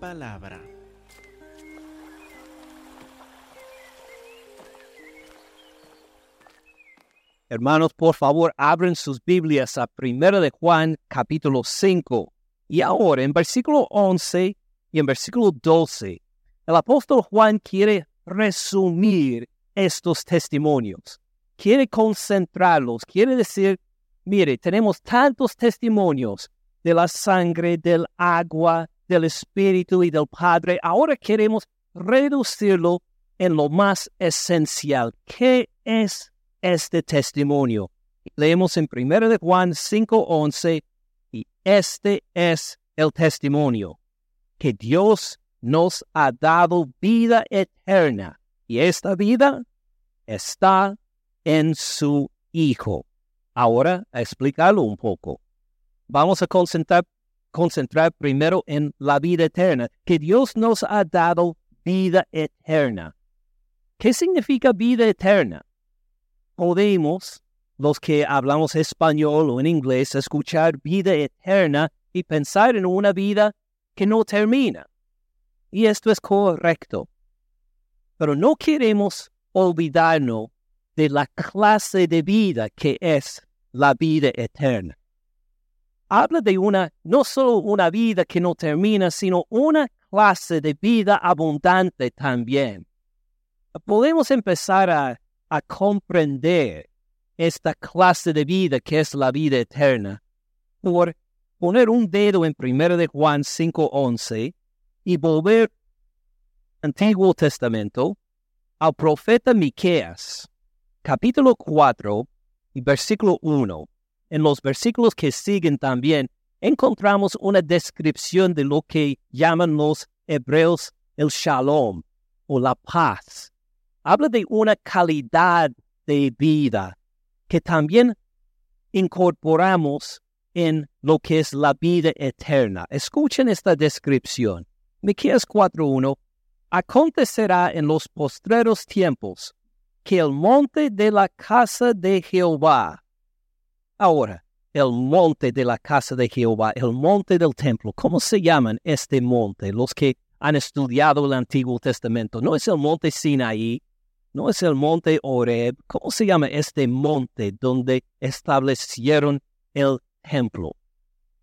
palabra. Hermanos, por favor, abren sus Biblias a 1 de Juan, capítulo 5. Y ahora, en versículo 11 y en versículo 12, el apóstol Juan quiere resumir estos testimonios. Quiere concentrarlos, quiere decir, mire, tenemos tantos testimonios de la sangre, del agua, del Espíritu y del Padre. Ahora queremos reducirlo en lo más esencial. ¿Qué es este testimonio? Leemos en 1 de Juan 5:11 y este es el testimonio que Dios nos ha dado vida eterna y esta vida está en su Hijo. Ahora, explicarlo un poco. Vamos a concentrar, concentrar primero en la vida eterna, que Dios nos ha dado vida eterna. ¿Qué significa vida eterna? Podemos, los que hablamos español o en inglés, escuchar vida eterna y pensar en una vida que no termina. Y esto es correcto. Pero no queremos olvidarnos de la clase de vida que es la vida eterna. Habla de una, no solo una vida que no termina, sino una clase de vida abundante también. Podemos empezar a, comprender esta clase de vida que es la vida eterna por poner un dedo en 1 de Juan 5:11 y volver Antiguo Testamento al profeta Miqueas, capítulo 4 y versículo 1. En los versículos que siguen también encontramos una descripción de lo que llaman los hebreos el shalom o la paz. Habla de una calidad de vida que también incorporamos en lo que es la vida eterna. Escuchen esta descripción. Miqueas 4:1 Acontecerá en los postreros tiempos que el monte de la casa de Jehová. Ahora, el monte de la casa de Jehová, el monte del templo, ¿cómo se llaman este monte? Los que han estudiado el Antiguo Testamento. No es el monte Sinaí, no es el monte Oreb. ¿Cómo se llama este monte donde establecieron el templo?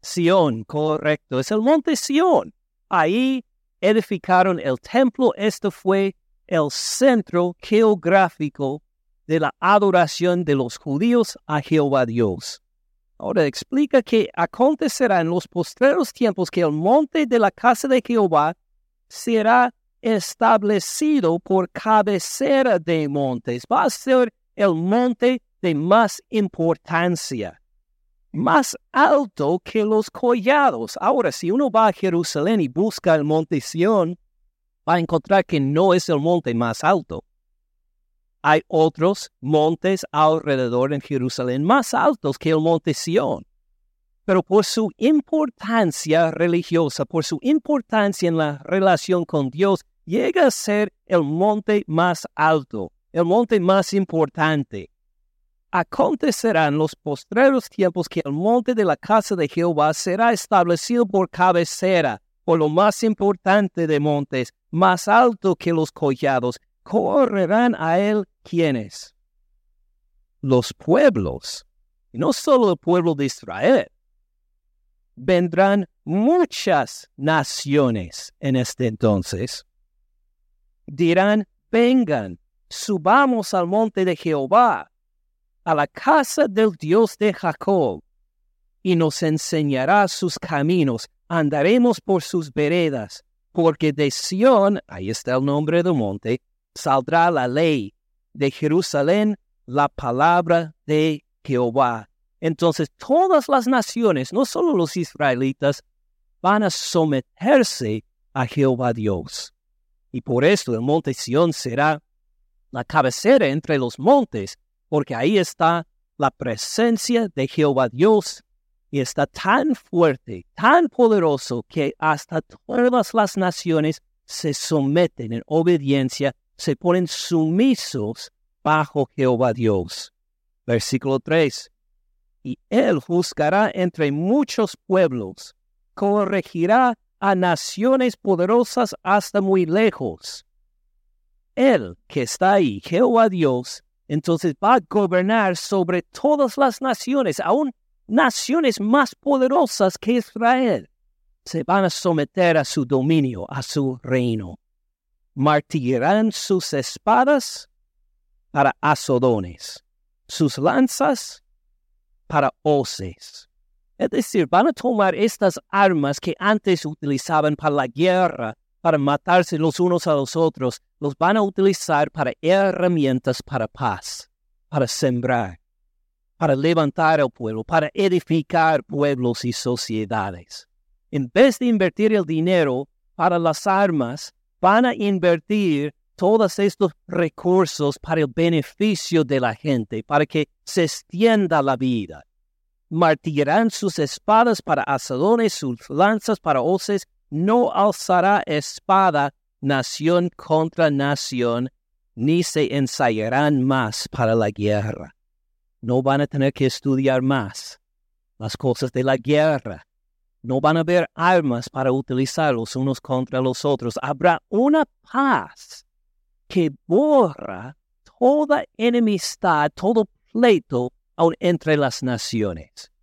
Sión, correcto, es el monte Sión. Ahí edificaron el templo. Esto fue el centro geográfico de la adoración de los judíos a Jehová Dios. Ahora explica que acontecerá en los postreros tiempos que el monte de la casa de Jehová será establecido por cabecera de montes. Va a ser el monte de más importancia, más alto que los collados. Ahora, si uno va a Jerusalén y busca el monte Sión, va a encontrar que no es el monte más alto. Hay otros montes alrededor en Jerusalén más altos que el monte Sión. Pero por su importancia religiosa, por su importancia en la relación con Dios, llega a ser el monte más alto, el monte más importante. Acontecerá en los postreros tiempos que el monte de la casa de Jehová será establecido por cabecera, por lo más importante de montes, más alto que los collados, correrán a él quienes? Los pueblos, y no solo el pueblo de Israel. Vendrán muchas naciones en este entonces. Dirán, vengan, subamos al monte de Jehová, a la casa del Dios de Jacob, y nos enseñará sus caminos, andaremos por sus veredas, porque de Sión, ahí está el nombre del monte, saldrá la ley, de Jerusalén la palabra de Jehová. Entonces todas las naciones, no solo los israelitas, van a someterse a Jehová Dios. Y por esto el monte Sión será la cabecera entre los montes, porque ahí está la presencia de Jehová Dios y está tan fuerte, tan poderoso que hasta todas las naciones se someten en obediencia se ponen sumisos bajo Jehová Dios. Versículo 3. Y él juzgará entre muchos pueblos, corregirá a naciones poderosas hasta muy lejos. Él que está ahí, Jehová Dios, entonces va a gobernar sobre todas las naciones, aún naciones más poderosas que Israel. Se van a someter a su dominio, a su reino. Martillarán sus espadas para azodones, sus lanzas para hoces. Es decir, van a tomar estas armas que antes utilizaban para la guerra, para matarse los unos a los otros, los van a utilizar para herramientas para paz, para sembrar, para levantar al pueblo, para edificar pueblos y sociedades. En vez de invertir el dinero para las armas, van a invertir todos estos recursos para el beneficio de la gente, para que se extienda la vida. Martillarán sus espadas para asadones, sus lanzas para hoces. No alzará espada nación contra nación, ni se ensayarán más para la guerra. No van a tener que estudiar más las cosas de la guerra. No van a haber armas para utilizar los unos contra los otros. Habrá una paz que borra toda enemistad, todo pleito aún entre las naciones.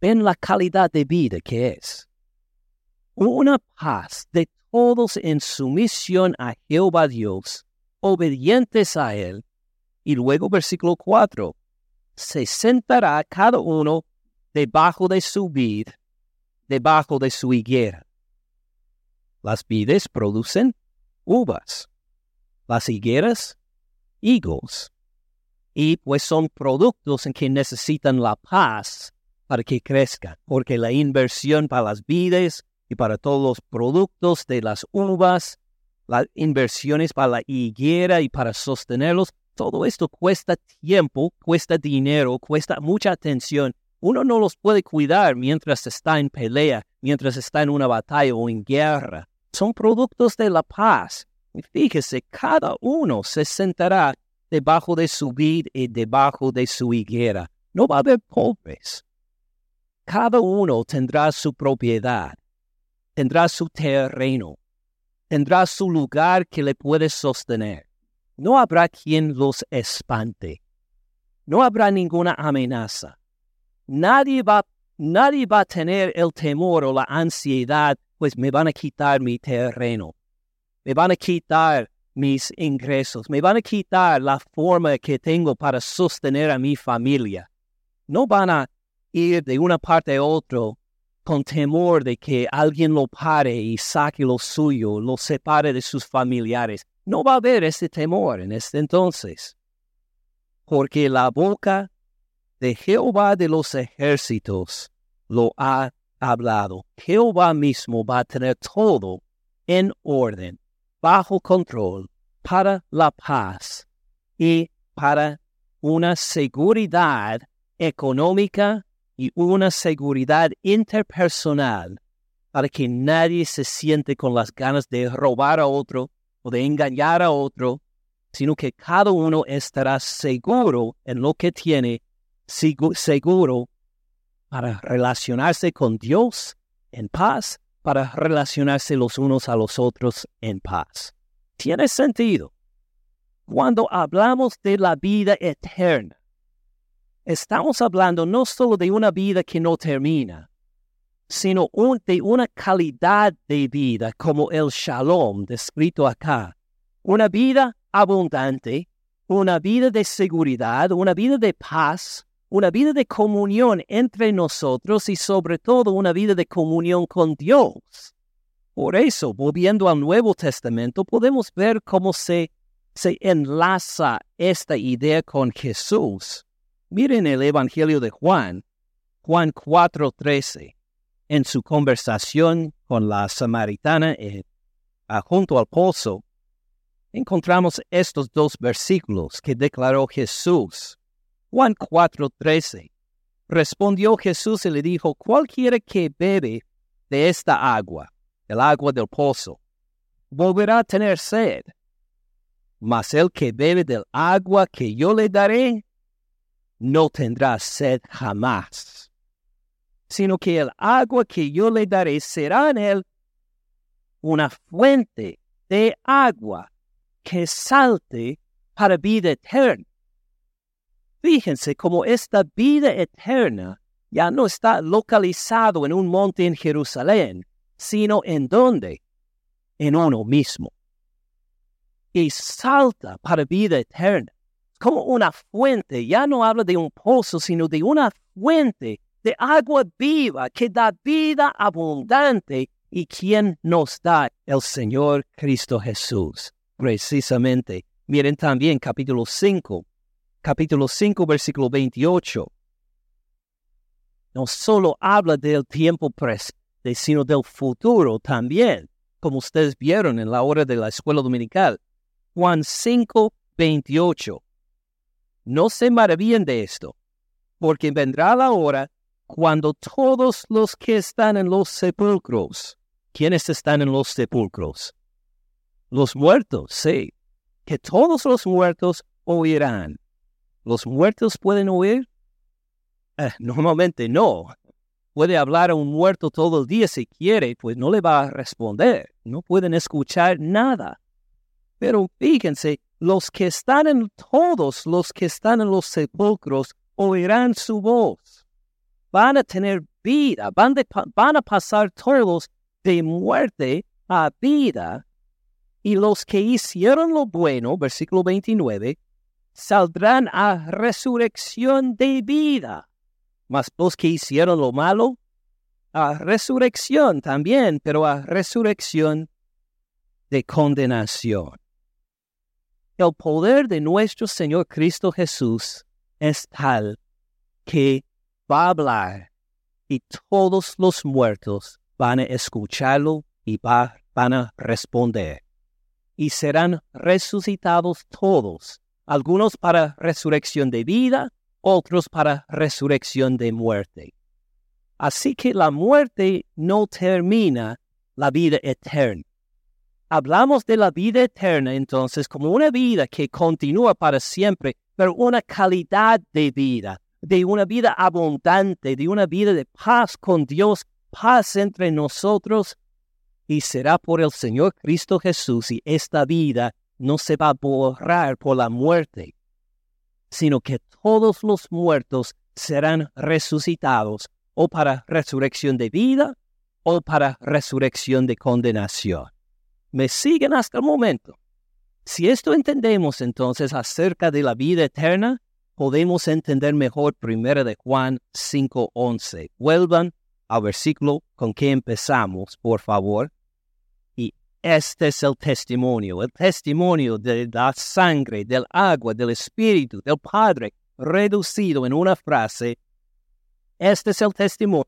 Ven la calidad de vida que es. Una paz de todos en sumisión a Jehová Dios, obedientes a Él. Y luego versículo 4, se sentará cada uno debajo de su vid, debajo de su higuera. Las vides producen uvas las higueras, higos. Y pues son productos en que necesitan la paz para que crezcan, porque la inversión para las vides y para todos los productos de las uvas, las inversiones para la higuera y para sostenerlos, todo esto cuesta tiempo, cuesta dinero, cuesta mucha atención. Uno no los puede cuidar mientras está en pelea, mientras está en una batalla o en guerra. Son productos de la paz Fíjese, cada uno se sentará debajo de su vid y debajo de su higuera. No va a haber pobres. Cada uno tendrá su propiedad, tendrá su terreno, tendrá su lugar que le puede sostener. No habrá quien los espante. No habrá ninguna amenaza. Nadie va, nadie va a tener el temor o la ansiedad, pues me van a quitar mi terreno me van a quitar mis ingresos, me van a quitar la forma que tengo para sostener a mi familia. No van a ir de una parte a otra con temor de que alguien lo pare y saque lo suyo, lo separe de sus familiares. No va a haber ese temor en este entonces, porque la boca de Jehová de los ejércitos lo ha hablado. Jehová mismo va a tener todo en orden bajo control para la paz y para una seguridad económica y una seguridad interpersonal para que nadie se siente con las ganas de robar a otro o de engañar a otro, sino que cada uno estará seguro en lo que tiene, seguro para relacionarse con Dios en paz para relacionarse los unos a los otros en paz. Tiene sentido. Cuando hablamos de la vida eterna, estamos hablando no solo de una vida que no termina, sino de una calidad de vida como el shalom descrito acá. Una vida abundante, una vida de seguridad, una vida de paz, una vida de comunión entre nosotros y sobre todo una vida de comunión con Dios. Por eso, volviendo al Nuevo Testamento, podemos ver cómo se, se enlaza esta idea con Jesús. Miren el Evangelio de Juan, Juan 4:13, en su conversación con la samaritana eh, junto al pozo, encontramos estos dos versículos que declaró Jesús. Juan 4:13. Respondió Jesús y le dijo, cualquiera que bebe de esta agua, el agua del pozo, volverá a tener sed. Mas el que bebe del agua que yo le daré, no tendrá sed jamás, sino que el agua que yo le daré será en él una fuente de agua que salte para vida eterna. Fíjense cómo esta vida eterna ya no está localizado en un monte en Jerusalén, sino en dónde? En uno mismo. Y salta para vida eterna. Como una fuente, ya no habla de un pozo, sino de una fuente de agua viva que da vida abundante y quien nos da el Señor Cristo Jesús. Precisamente. Miren también capítulo 5, capítulo 5, versículo 28. No solo habla del tiempo presente, sino del futuro también, como ustedes vieron en la hora de la escuela dominical. Juan 5, 28. No se maravillen de esto, porque vendrá la hora cuando todos los que están en los sepulcros, ¿quiénes están en los sepulcros? Los muertos, sí, que todos los muertos oirán. ¿Los muertos pueden oír? Eh, normalmente no. Puede hablar a un muerto todo el día si quiere, pues no le va a responder. No pueden escuchar nada. Pero fíjense, los que están en todos los que están en los sepulcros oirán su voz. Van a tener vida, van, van a pasar todos de muerte a vida. Y los que hicieron lo bueno, versículo 29, saldrán a resurrección de vida. Mas los que hicieron lo malo, a resurrección también, pero a resurrección de condenación. El poder de nuestro Señor Cristo Jesús es tal que va a hablar y todos los muertos van a escucharlo y van a responder. Y serán resucitados todos algunos para resurrección de vida, otros para resurrección de muerte. Así que la muerte no termina la vida eterna. Hablamos de la vida eterna entonces como una vida que continúa para siempre, pero una calidad de vida, de una vida abundante, de una vida de paz con Dios, paz entre nosotros, y será por el Señor Cristo Jesús y esta vida no se va a borrar por la muerte, sino que todos los muertos serán resucitados o para resurrección de vida o para resurrección de condenación. ¿Me siguen hasta el momento? Si esto entendemos entonces acerca de la vida eterna, podemos entender mejor 1 de Juan 5:11. Vuelvan al versículo con que empezamos, por favor. Este es el testimonio, el testimonio de la sangre, del agua, del Espíritu, del Padre, reducido en una frase. Este es el testimonio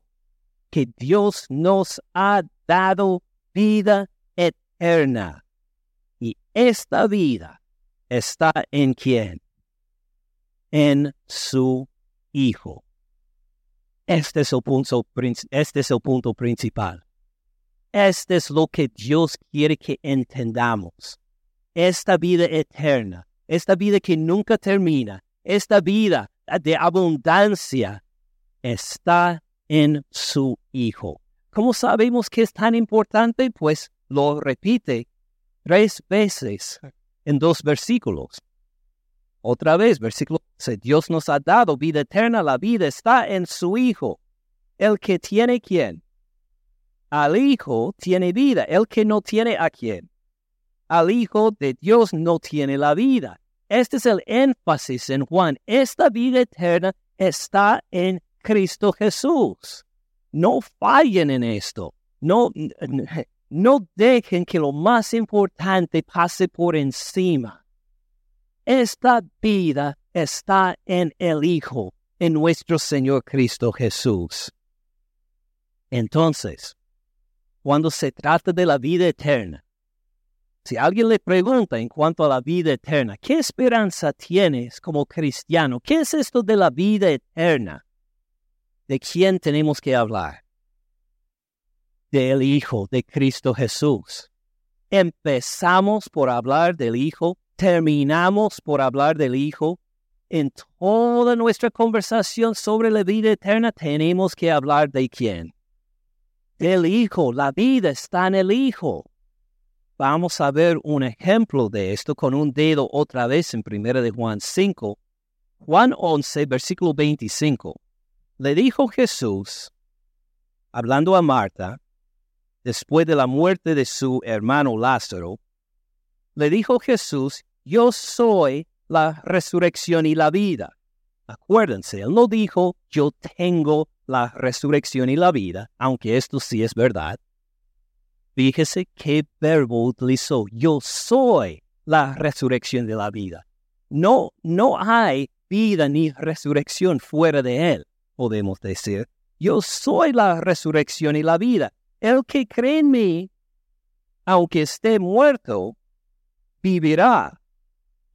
que Dios nos ha dado vida eterna. Y esta vida está en quién? En su Hijo. Este es el punto, este es el punto principal. Este es lo que Dios quiere que entendamos. Esta vida eterna, esta vida que nunca termina, esta vida de abundancia está en su Hijo. ¿Cómo sabemos que es tan importante? Pues lo repite tres veces en dos versículos. Otra vez, versículo 11, Dios nos ha dado vida eterna, la vida está en su Hijo. El que tiene quién? Al Hijo tiene vida, el que no tiene a quién. Al Hijo de Dios no tiene la vida. Este es el énfasis en Juan. Esta vida eterna está en Cristo Jesús. No fallen en esto. No, no dejen que lo más importante pase por encima. Esta vida está en el Hijo, en nuestro Señor Cristo Jesús. Entonces, cuando se trata de la vida eterna. Si alguien le pregunta en cuanto a la vida eterna, ¿qué esperanza tienes como cristiano? ¿Qué es esto de la vida eterna? ¿De quién tenemos que hablar? Del Hijo de Cristo Jesús. Empezamos por hablar del Hijo, terminamos por hablar del Hijo. En toda nuestra conversación sobre la vida eterna tenemos que hablar de quién? El Hijo, la vida está en el Hijo. vamos a ver un ejemplo de esto con un dedo otra vez en 1 de Juan 5. Juan 11, versículo 25. Le dijo Jesús, hablando a Marta, después de la muerte de su hermano Lázaro, le dijo Jesús, yo soy la resurrección y la vida. Acuérdense, él no dijo, yo tengo la resurrección y la vida, aunque esto sí es verdad. Fíjese qué verbo utilizó. Yo soy la resurrección de la vida. No, no hay vida ni resurrección fuera de él, podemos decir. Yo soy la resurrección y la vida. El que cree en mí, aunque esté muerto, vivirá.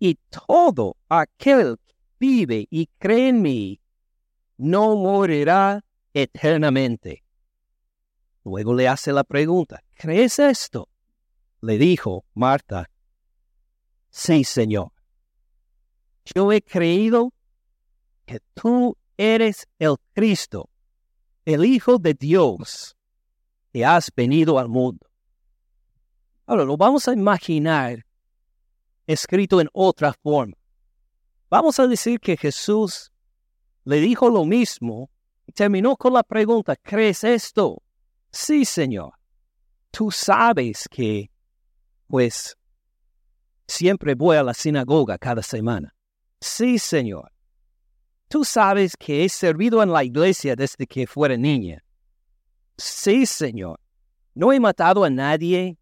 Y todo aquel que vive y cree en mí, no morirá eternamente. Luego le hace la pregunta, ¿crees esto? Le dijo Marta, sí, Señor. Yo he creído que tú eres el Cristo, el Hijo de Dios, que has venido al mundo. Ahora lo vamos a imaginar escrito en otra forma. Vamos a decir que Jesús le dijo lo mismo y terminó con la pregunta, ¿crees esto? Sí, Señor. Tú sabes que, pues, siempre voy a la sinagoga cada semana. Sí, Señor. Tú sabes que he servido en la iglesia desde que fuera niña. Sí, Señor. No he matado a nadie,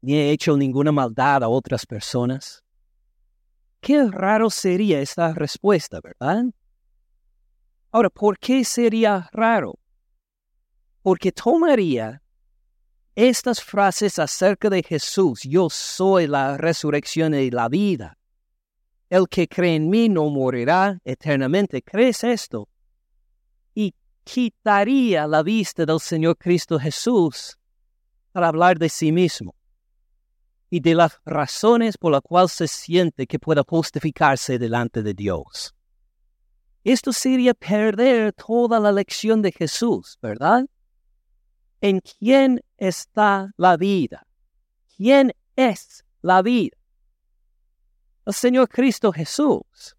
ni he hecho ninguna maldad a otras personas. Qué raro sería esta respuesta, ¿verdad? Ahora, ¿por qué sería raro? Porque tomaría estas frases acerca de Jesús, yo soy la resurrección y la vida. El que cree en mí no morirá eternamente. ¿Crees esto? Y quitaría la vista del Señor Cristo Jesús para hablar de sí mismo y de las razones por las cuales se siente que pueda justificarse delante de Dios. Esto sería perder toda la lección de Jesús, ¿verdad? ¿En quién está la vida? ¿Quién es la vida? El Señor Cristo Jesús.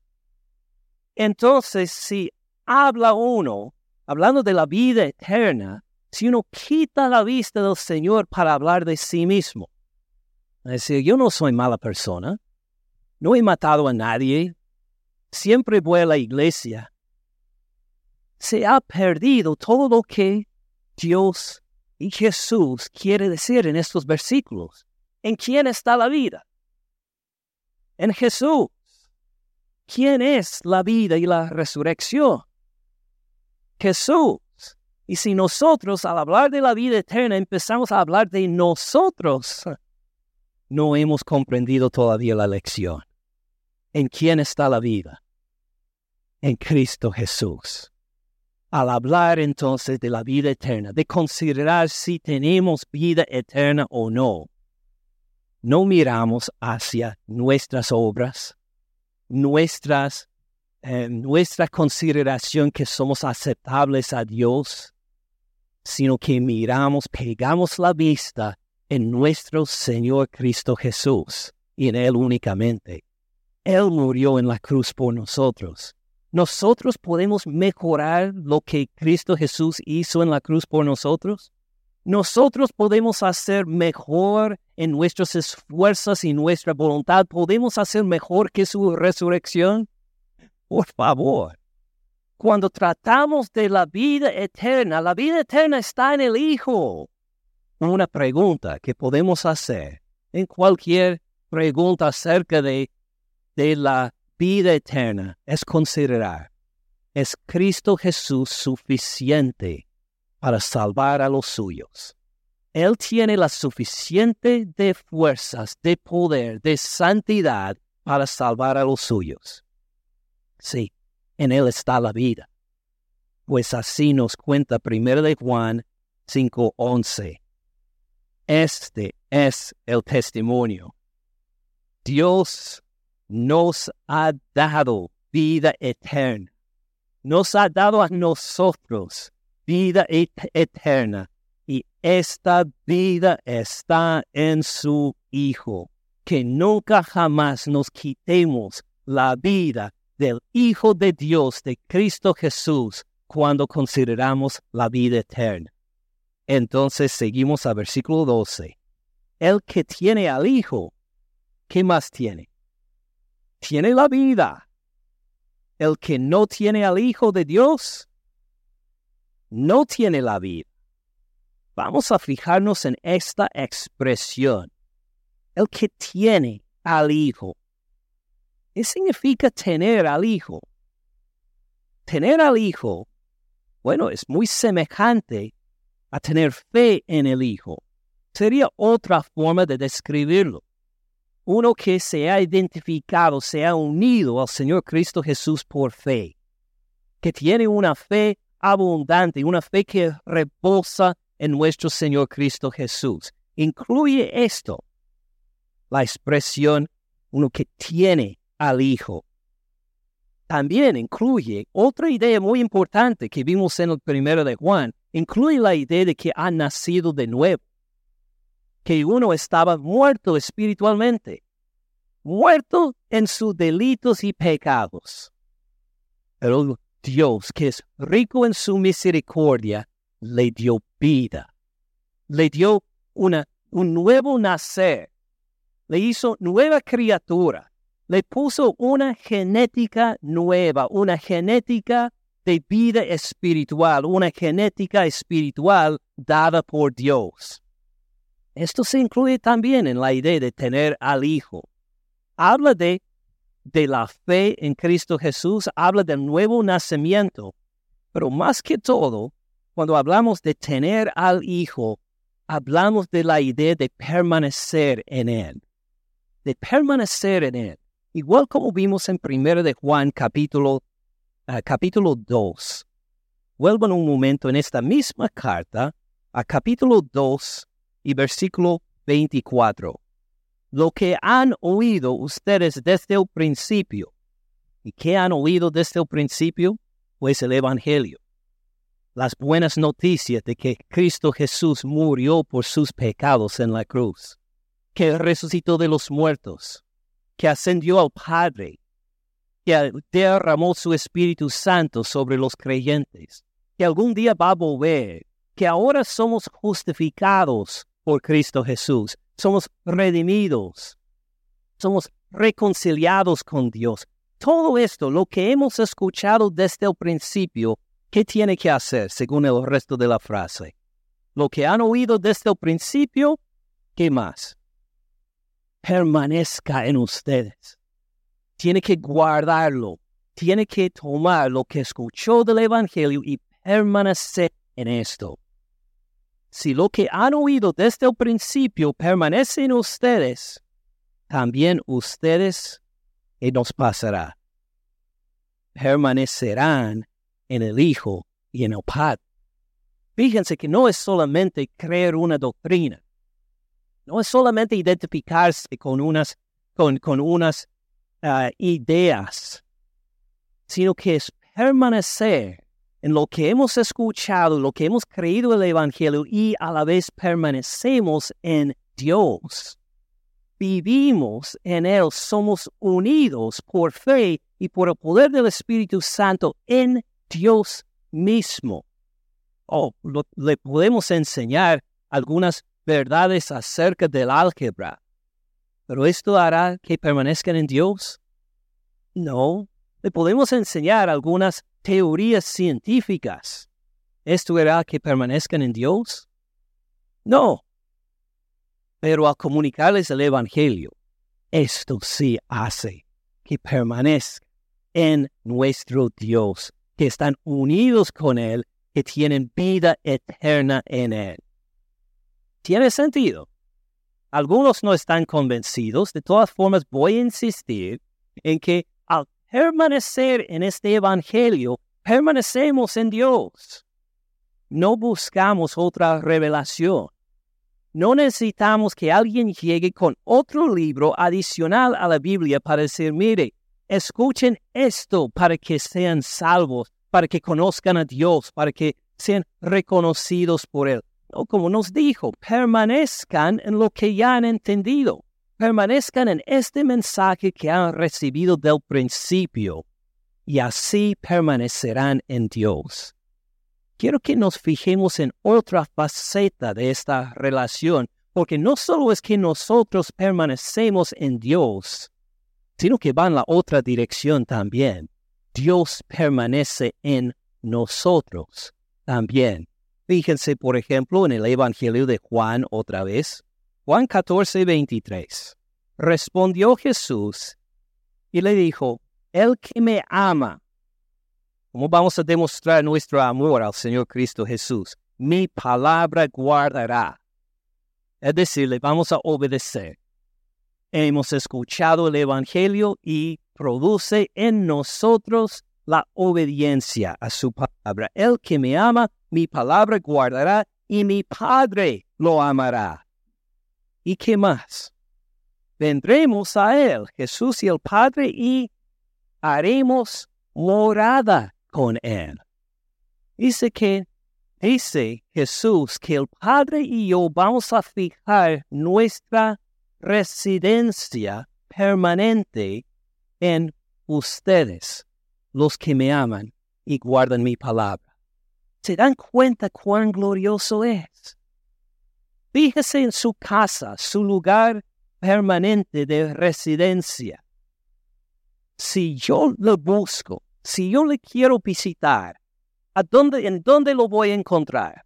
Entonces, si habla uno, hablando de la vida eterna, si uno quita la vista del Señor para hablar de sí mismo, es decir, yo no soy mala persona, no he matado a nadie, siempre voy a la iglesia, se ha perdido todo lo que Dios y Jesús quiere decir en estos versículos. ¿En quién está la vida? En Jesús. ¿Quién es la vida y la resurrección? Jesús. Y si nosotros al hablar de la vida eterna empezamos a hablar de nosotros, no hemos comprendido todavía la lección. ¿En quién está la vida? En Cristo Jesús al hablar entonces de la vida eterna, de considerar si tenemos vida eterna o no, no miramos hacia nuestras obras, nuestras, eh, nuestra consideración que somos aceptables a Dios, sino que miramos, pegamos la vista en nuestro Señor Cristo Jesús y en Él únicamente. Él murió en la cruz por nosotros ¿Nosotros podemos mejorar lo que Cristo Jesús hizo en la cruz por nosotros? ¿Nosotros podemos hacer mejor en nuestros esfuerzos y nuestra voluntad? ¿Podemos hacer mejor que su resurrección? Por favor. Cuando tratamos de la vida eterna, la vida eterna está en el Hijo. Una pregunta que podemos hacer en cualquier pregunta acerca de, de la vida eterna es considerar, ¿es Cristo Jesús suficiente para salvar a los suyos? Él tiene la suficiente de fuerzas, de poder, de santidad para salvar a los suyos. Sí, en Él está la vida. Pues así nos cuenta 1 de Juan 5:11. Este es el testimonio. Dios nos ha dado vida eterna. Nos ha dado a nosotros vida eterna. Y esta vida está en su Hijo, que nunca jamás nos quitemos la vida del Hijo de Dios, de Cristo Jesús, cuando consideramos la vida eterna. Entonces seguimos al versículo 12. El que tiene al Hijo, ¿qué más tiene? Tiene la vida. El que no tiene al Hijo de Dios, no tiene la vida. Vamos a fijarnos en esta expresión. El que tiene al Hijo. ¿Qué significa tener al Hijo? Tener al Hijo, bueno, es muy semejante a tener fe en el Hijo. Sería otra forma de describirlo. Uno que se ha identificado, se ha unido al Señor Cristo Jesús por fe, que tiene una fe abundante, una fe que reposa en nuestro Señor Cristo Jesús. Incluye esto, la expresión uno que tiene al Hijo. También incluye otra idea muy importante que vimos en el primero de Juan, incluye la idea de que ha nacido de nuevo, que uno estaba muerto espiritualmente, muerto en sus delitos y pecados. Pero Dios, que es rico en su misericordia, le dio vida, le dio una, un nuevo nacer, le hizo nueva criatura, le puso una genética nueva, una genética de vida espiritual, una genética espiritual dada por Dios. Esto se incluye también en la idea de tener al Hijo. Habla de de la fe en Cristo Jesús, habla del nuevo nacimiento, pero más que todo, cuando hablamos de tener al Hijo, hablamos de la idea de permanecer en Él, de permanecer en Él, igual como vimos en 1 de Juan capítulo, uh, capítulo 2. Vuelvan un momento en esta misma carta a capítulo 2 y versículo 24 lo que han oído ustedes desde el principio. ¿Y qué han oído desde el principio? Pues el Evangelio. Las buenas noticias de que Cristo Jesús murió por sus pecados en la cruz, que resucitó de los muertos, que ascendió al Padre, que derramó su Espíritu Santo sobre los creyentes, que algún día va a volver, que ahora somos justificados por Cristo Jesús, somos redimidos, somos reconciliados con Dios. Todo esto, lo que hemos escuchado desde el principio, ¿qué tiene que hacer según el resto de la frase? Lo que han oído desde el principio, ¿qué más? Permanezca en ustedes. Tiene que guardarlo, tiene que tomar lo que escuchó del Evangelio y permanecer en esto si lo que han oído desde el principio permanece en ustedes, también ustedes y nos pasará. Permanecerán en el Hijo y en el Padre. Fíjense que no es solamente creer una doctrina, no es solamente identificarse con unas, con, con unas ah, ideas, sino que es permanecer en lo que hemos escuchado, lo que hemos creído el Evangelio y a la vez permanecemos en Dios. Vivimos en Él, somos unidos por fe y por el poder del Espíritu Santo en Dios mismo. Oh, le podemos enseñar algunas verdades acerca del álgebra, pero ¿esto hará que permanezcan en Dios? No, le podemos enseñar algunas teorías científicas, ¿esto hará que permanezcan en Dios? No. Pero al comunicarles el Evangelio, esto sí hace que permanezcan en nuestro Dios, que están unidos con Él, que tienen vida eterna en Él. ¿Tiene sentido? Algunos no están convencidos, de todas formas voy a insistir en que permanecer en este Evangelio, permanecemos en Dios. No buscamos otra revelación. No necesitamos que alguien llegue con otro libro adicional a la Biblia para decir, mire, escuchen esto para que sean salvos, para que conozcan a Dios, para que sean reconocidos por Él. o como nos dijo, permanezcan en lo que ya han entendido, permanezcan en este mensaje que han recibido del principio, y así permanecerán en Dios. Quiero que nos fijemos en otra faceta de esta relación, porque no solo es que nosotros permanecemos en Dios, sino que va en la otra dirección también. Dios permanece en nosotros también. Fíjense, por ejemplo, en el Evangelio de Juan otra vez. Juan 14, 23. Respondió Jesús y le dijo, El que me ama. ¿Cómo vamos a demostrar nuestro amor al Señor Cristo Jesús? Mi palabra guardará. Es decir, le vamos a obedecer. Hemos escuchado el Evangelio y produce en nosotros la obediencia a su palabra. El que me ama, mi palabra guardará y mi Padre lo amará. ¿Y qué más? Vendremos a Él, Jesús y el Padre, y haremos morada con Él. Dice que, dice Jesús que el Padre y yo vamos a fijar nuestra residencia permanente en ustedes, los que me aman y guardan mi palabra. ¿Se dan cuenta cuán glorioso es? Fíjese en su casa, su lugar permanente de residencia. Si yo lo busco, si yo le quiero visitar, ¿a ¿en dónde lo voy a encontrar?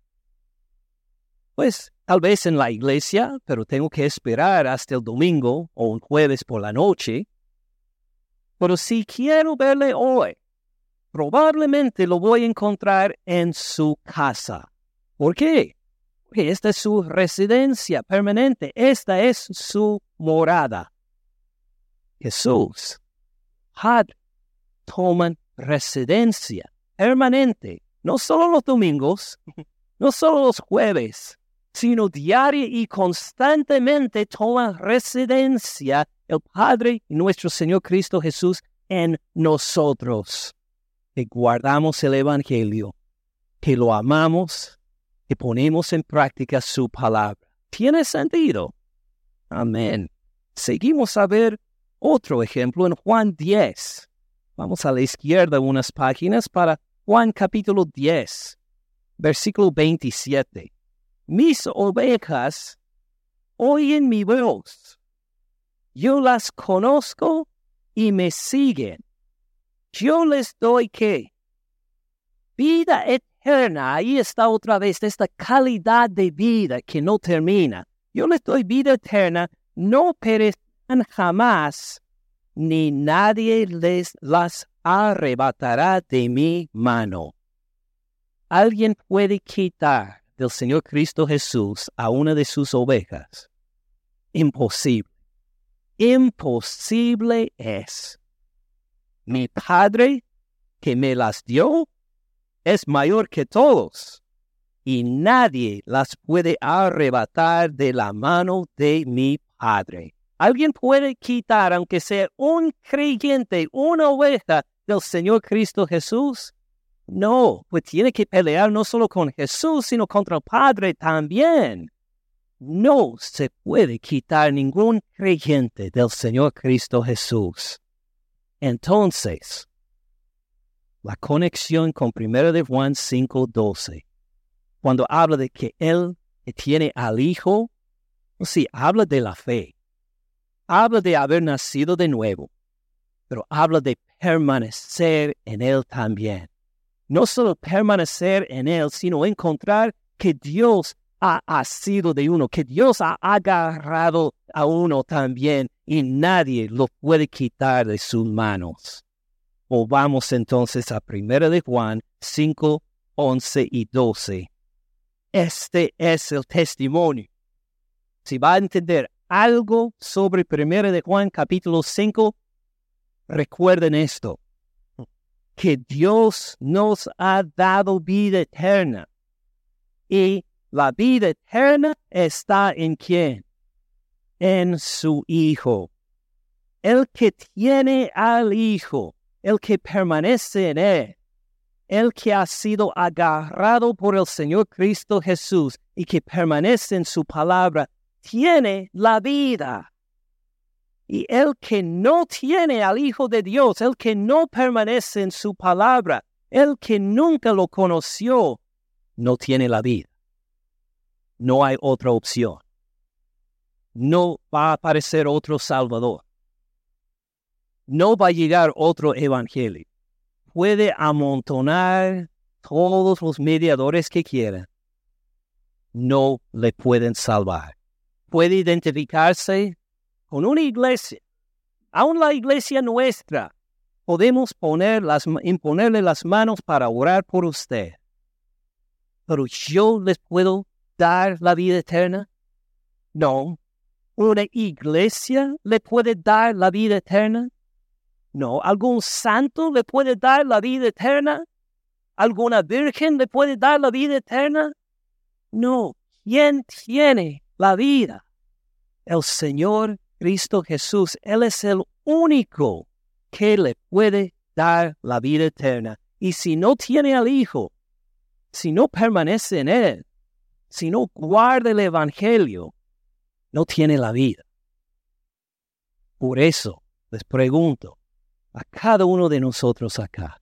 Pues tal vez en la iglesia, pero tengo que esperar hasta el domingo o un jueves por la noche. Pero si quiero verle hoy, probablemente lo voy a encontrar en su casa. ¿Por qué? Esta es su residencia permanente, esta es su morada. Jesús, Padre, toman residencia permanente, no solo los domingos, no solo los jueves, sino diaria y constantemente toma residencia el Padre y nuestro Señor Cristo Jesús en nosotros. Que guardamos el Evangelio, que lo amamos, que ponemos en práctica su palabra. ¿Tiene sentido? Amén. Seguimos a ver otro ejemplo en Juan 10. Vamos a la izquierda unas páginas para Juan capítulo 10, versículo 27 mis ovejas oyen mi voz. Yo las conozco y me siguen. Yo les doy qué? Vida eterna. Ahí está otra vez esta calidad de vida que no termina. Yo les doy vida eterna. No perecerán jamás, ni nadie les las arrebatará de mi mano. Alguien puede quitar del Señor Cristo Jesús a una de sus ovejas. Imposible. Imposible es. Mi Padre que me las dio es mayor que todos y nadie las puede arrebatar de la mano de mi Padre. Alguien puede quitar, aunque sea un creyente, una oveja del Señor Cristo Jesús. No, pues tiene que pelear no solo con Jesús, sino contra el Padre también. No se puede quitar ningún creyente del Señor Cristo Jesús. Entonces, la conexión con 1 de Juan 5:12, cuando habla de que Él tiene al Hijo, sí, habla de la fe, habla de haber nacido de nuevo, pero habla de permanecer en Él también. No solo permanecer en Él, sino encontrar que Dios ha, sido de uno, que Dios ha agarrado a uno también y nadie lo puede quitar de sus manos. O vamos entonces a 1 de Juan 5, 11 y 12. Este es el testimonio. Si va a entender algo sobre 1 de Juan capítulo 5, recuerden esto que Dios nos ha dado vida eterna. Y la vida eterna está en quién? En su Hijo. El que tiene al Hijo, el que permanece en Él, el que ha sido agarrado por el Señor Cristo Jesús y que permanece en su palabra, tiene la vida. Y el que no tiene al Hijo de Dios, el que no permanece en su palabra, el que nunca lo conoció, no tiene la vida. No hay otra opción. No va a aparecer otro Salvador. No va a llegar otro Evangelio. Puede amontonar todos los mediadores que quieran. No le pueden salvar. Puede identificarse con una iglesia, aún la iglesia nuestra, podemos poner las, imponerle las manos para orar por usted. Pero yo les puedo dar la vida eterna. No. ¿Una iglesia le puede dar la vida eterna? No. ¿Algún santo le puede dar la vida eterna? ¿Alguna virgen le puede dar la vida eterna? No. ¿Quién tiene la vida? El Señor Cristo Jesús, Él es el único que le puede dar la vida eterna. Y si no tiene al Hijo, si no permanece en Él, si no guarda el Evangelio, no tiene la vida. Por eso les pregunto a cada uno de nosotros acá,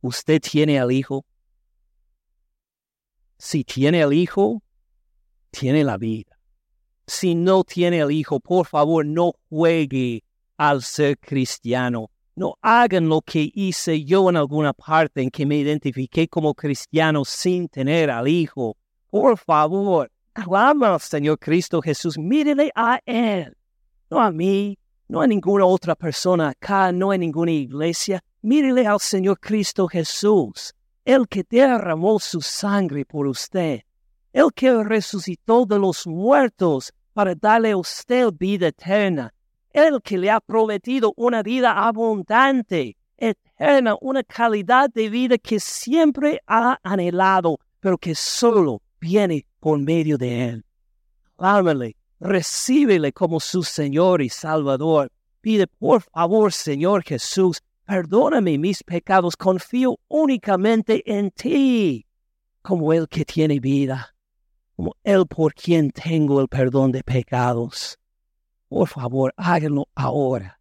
¿usted tiene al Hijo? Si tiene al Hijo, tiene la vida si no tiene el Hijo, por favor, no juegue al ser cristiano. No hagan lo que hice yo en alguna parte en que me identifiqué como cristiano sin tener al Hijo. Por favor, clama al Señor Cristo Jesús. Mírele a Él, no a mí, no a ninguna otra persona acá, no a ninguna iglesia. Mírele al Señor Cristo Jesús, el que derramó su sangre por usted, el que resucitó de los muertos para darle a usted vida eterna. El que le ha prometido una vida abundante, eterna, una calidad de vida que siempre ha anhelado, pero que solo viene por medio de Él. Clámale, recíbele como su Señor y Salvador. Pide, por favor, Señor Jesús, perdóname mis pecados, confío únicamente en ti, como el que tiene vida como Él por quien tengo el perdón de pecados. Por favor, háganlo ahora.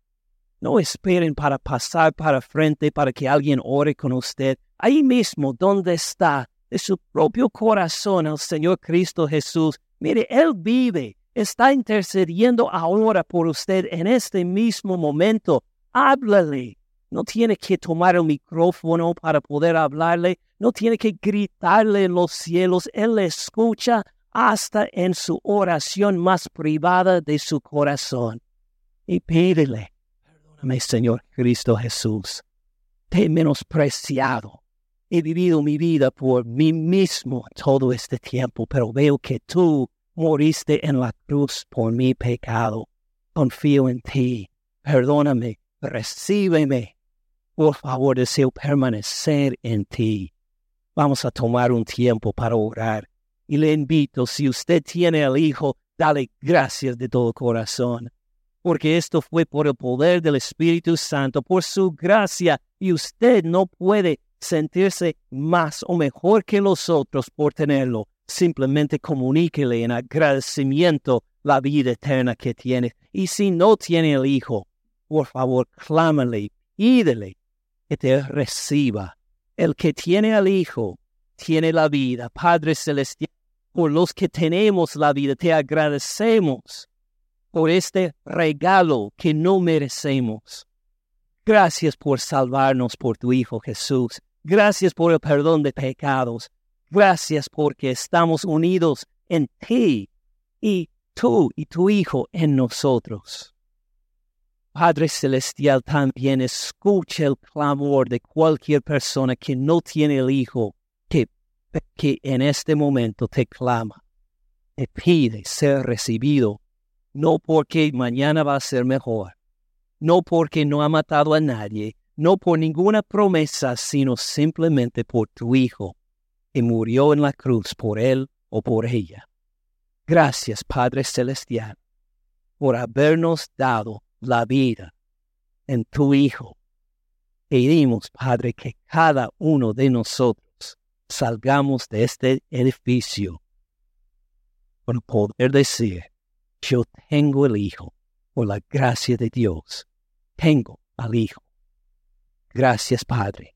No esperen para pasar para frente para que alguien ore con usted. Ahí mismo donde está, de su propio corazón, el Señor Cristo Jesús. Mire, Él vive, está intercediendo ahora por usted en este mismo momento. Háblale. No tiene que tomar el micrófono para poder hablarle. No tiene que gritarle en los cielos. Él escucha hasta en su oración más privada de su corazón. Y pídele, perdóname Señor Cristo Jesús, te he menospreciado. He vivido mi vida por mí mismo todo este tiempo, pero veo que tú moriste en la cruz por mi pecado. Confío en ti. Perdóname, recíbeme por favor, deseo permanecer en ti. Vamos a tomar un tiempo para orar. Y le invito, si usted tiene al Hijo, dale gracias de todo corazón. Porque esto fue por el poder del Espíritu Santo, por su gracia, y usted no puede sentirse más o mejor que los otros por tenerlo. Simplemente comuníquele en agradecimiento la vida eterna que tiene. Y si no tiene el Hijo, por favor, clámale, pídele que te reciba. El que tiene al Hijo tiene la vida. Padre Celestial, por los que tenemos la vida, te agradecemos por este regalo que no merecemos. Gracias por salvarnos por tu Hijo Jesús. Gracias por el perdón de pecados. Gracias porque estamos unidos en ti y tú y tu Hijo en nosotros. Padre Celestial también escucha el clamor de cualquier persona que no tiene el Hijo, que, que en este momento te clama, te pide ser recibido, no porque mañana va a ser mejor, no porque no ha matado a nadie, no por ninguna promesa, sino simplemente por tu Hijo, que murió en la cruz por él o por ella. Gracias, Padre Celestial, por habernos dado la vida en tu Hijo. pedimos, Padre, que cada uno de nosotros salgamos de este edificio con poder decir, yo tengo el Hijo, por la gracia de Dios, tengo al Hijo. Gracias, Padre.